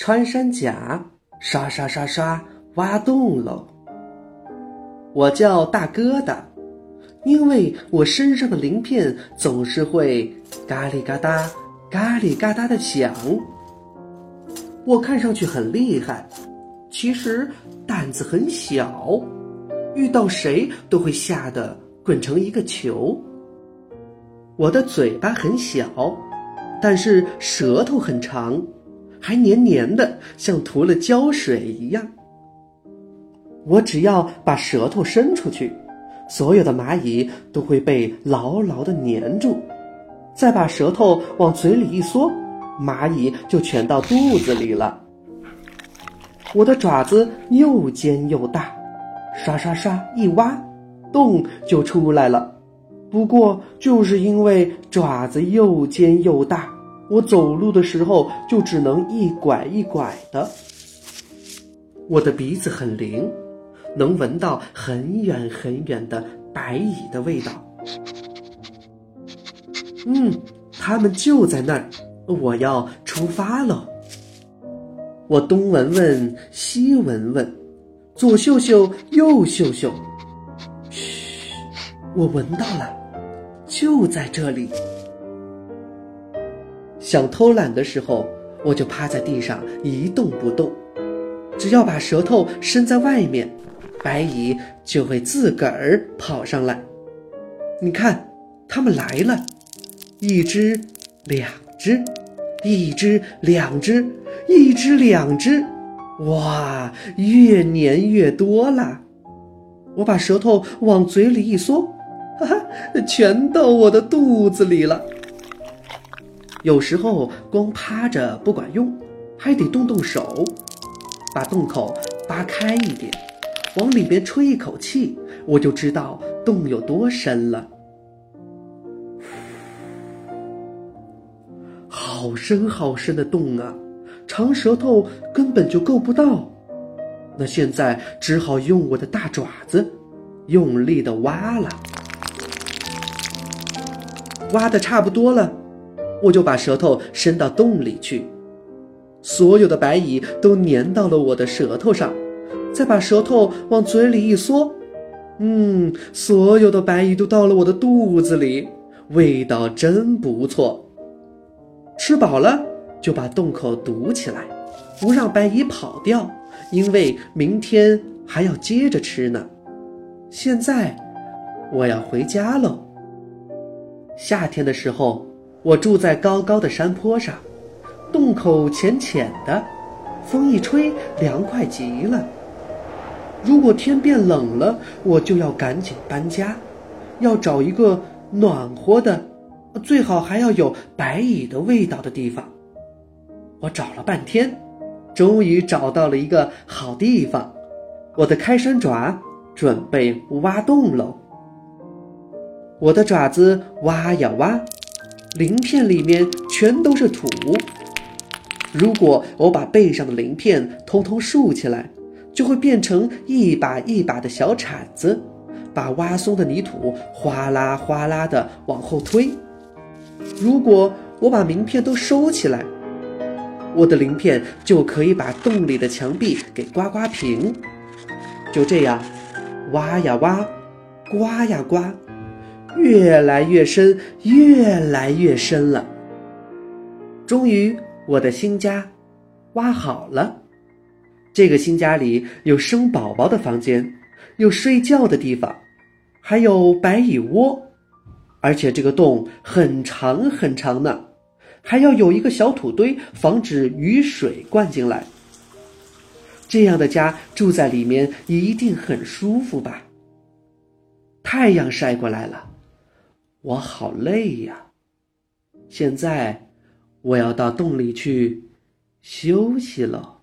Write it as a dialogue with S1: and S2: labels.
S1: 穿山甲，刷刷刷刷挖洞喽。我叫大疙瘩，因为我身上的鳞片总是会嘎里嘎哒、嘎里嘎哒的响。我看上去很厉害，其实胆子很小，遇到谁都会吓得滚成一个球。我的嘴巴很小，但是舌头很长。还黏黏的，像涂了胶水一样。我只要把舌头伸出去，所有的蚂蚁都会被牢牢的粘住。再把舌头往嘴里一缩，蚂蚁就全到肚子里了。我的爪子又尖又大，刷刷刷一挖，洞就出来了。不过就是因为爪子又尖又大。我走路的时候就只能一拐一拐的。我的鼻子很灵，能闻到很远很远的白蚁的味道。嗯，它们就在那儿，我要出发了。我东闻闻，西闻闻，左嗅嗅，右嗅嗅。嘘，我闻到了，就在这里。想偷懒的时候，我就趴在地上一动不动。只要把舌头伸在外面，白蚁就会自个儿跑上来。你看，它们来了，一只，两只，一只，两只，一只，两只，哇，越粘越多了。我把舌头往嘴里一缩，哈哈，全到我的肚子里了。有时候光趴着不管用，还得动动手，把洞口扒开一点，往里边吹一口气，我就知道洞有多深了。好深好深的洞啊，长舌头根本就够不到。那现在只好用我的大爪子，用力的挖了。挖的差不多了。我就把舌头伸到洞里去，所有的白蚁都粘到了我的舌头上，再把舌头往嘴里一缩，嗯，所有的白蚁都到了我的肚子里，味道真不错。吃饱了就把洞口堵起来，不让白蚁跑掉，因为明天还要接着吃呢。现在我要回家喽。夏天的时候。我住在高高的山坡上，洞口浅浅的，风一吹，凉快极了。如果天变冷了，我就要赶紧搬家，要找一个暖和的，最好还要有白蚁的味道的地方。我找了半天，终于找到了一个好地方。我的开山爪准备挖洞喽。我的爪子挖呀挖。鳞片里面全都是土。如果我把背上的鳞片通通竖起来，就会变成一把一把的小铲子，把挖松的泥土哗啦哗啦的往后推。如果我把鳞片都收起来，我的鳞片就可以把洞里的墙壁给刮刮平。就这样，挖呀挖，刮呀刮。越来越深，越来越深了。终于，我的新家挖好了。这个新家里有生宝宝的房间，有睡觉的地方，还有白蚁窝。而且这个洞很长很长呢，还要有一个小土堆，防止雨水灌进来。这样的家住在里面一定很舒服吧？太阳晒过来了。我好累呀，现在我要到洞里去休息了。